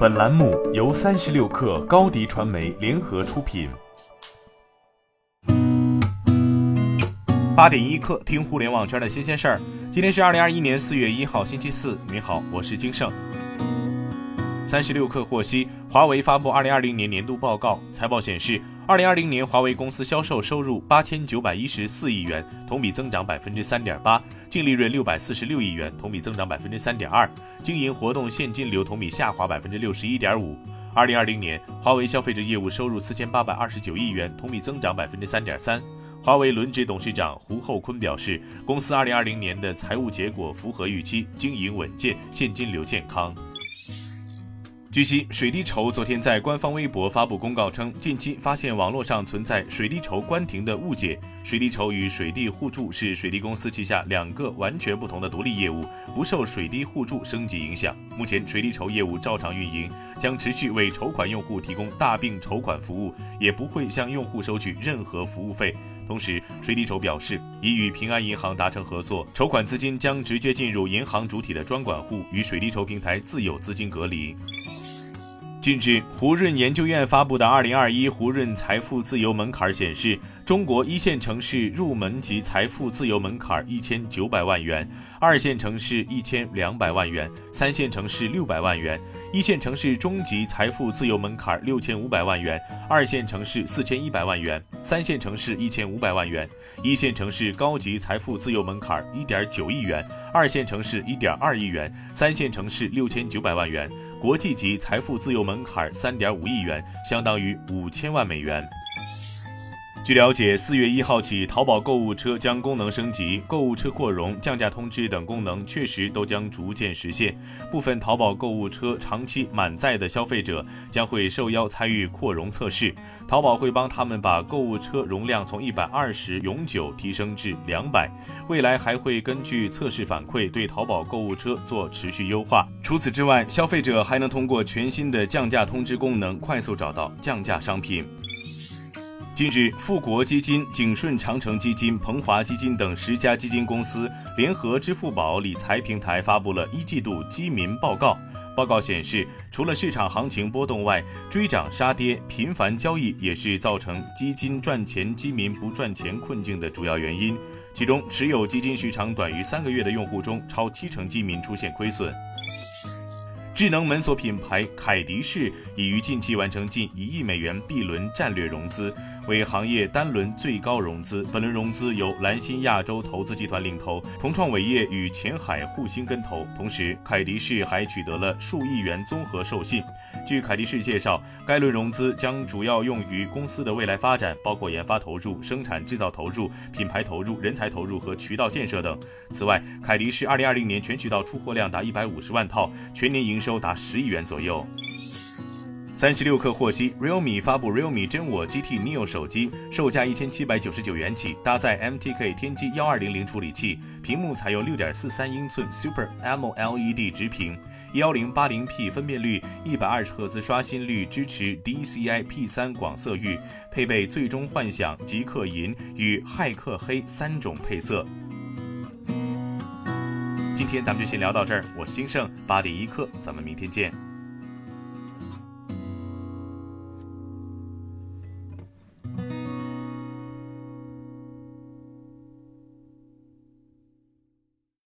本栏目由三十六氪高低传媒联合出品。八点一刻，听互联网圈的新鲜事儿。今天是二零二一年四月一号，星期四。你好，我是金盛。三十六氪获悉，华为发布二零二零年年度报告，财报显示。二零二零年，华为公司销售收入八千九百一十四亿元，同比增长百分之三点八；净利润六百四十六亿元，同比增长百分之三点二；经营活动现金流同比下滑百分之六十一点五。二零二零年，华为消费者业务收入四千八百二十九亿元，同比增长百分之三点三。华为轮值董事长胡厚昆表示，公司二零二零年的财务结果符合预期，经营稳健，现金流健康。据悉，水滴筹昨天在官方微博发布公告称，近期发现网络上存在水滴筹关停的误解。水滴筹与水滴互助是水滴公司旗下两个完全不同的独立业务，不受水滴互助升级影响。目前，水滴筹业务照常运营，将持续为筹款用户提供大病筹款服务，也不会向用户收取任何服务费。同时，水滴筹表示已与平安银行达成合作，筹款资金将直接进入银行主体的专管户，与水滴筹平台自有资金隔离。近日，胡润研究院发布的《二零二一胡润财富自由门槛》显示，中国一线城市入门级财富自由门槛一千九百万元，二线城市一千两百万元，三线城市六百万元；一线城市中级财富自由门槛六千五百万元，二线城市四千一百万元，三线城市一千五百万元；一线城市高级财富自由门槛一点九亿元，二线城市一点二亿元，三线城市六千九百万元。国际级财富自由门槛三点五亿元，相当于五千万美元。据了解，四月一号起，淘宝购物车将功能升级，购物车扩容、降价通知等功能确实都将逐渐实现。部分淘宝购物车长期满载的消费者将会受邀参与扩容测试，淘宝会帮他们把购物车容量从一百二十永久提升至两百。未来还会根据测试反馈对淘宝购物车做持续优化。除此之外，消费者还能通过全新的降价通知功能，快速找到降价商品。近日，富国基金、景顺长城基金、鹏华基金等十家基金公司联合支付宝理财平台发布了一季度基民报告。报告显示，除了市场行情波动外，追涨杀跌、频繁交易也是造成基金赚钱、基民不赚钱困境的主要原因。其中，持有基金时长短于三个月的用户中，超七成基民出现亏损。智能门锁品牌凯迪仕已于近期完成近一亿美元 B 轮战略融资，为行业单轮最高融资。本轮融资由蓝新亚洲投资集团领投，同创伟业与前海互兴跟投。同时，凯迪仕还取得了数亿元综合授信。据凯迪仕介绍，该轮融资将主要用于公司的未来发展，包括研发投入、生产制造投入、品牌投入、人才投入和渠道建设等。此外，凯迪仕2020年全渠道出货量达150万套，全年营收收。达十亿元左右。三十六氪获悉，realme 发布 realme 真我 GT Neo 手机，售价一千七百九十九元起，搭载 MTK 天玑幺二零零处理器，屏幕采用六点四三英寸 Super AMOLED 直屏，幺零八零 P 分辨率，一百二十赫兹刷新率，支持 DCI P 三广色域，配备最终幻想、极客银与骇客黑三种配色。今天咱们就先聊到这儿，我是兴盛八点一刻，咱们明天见。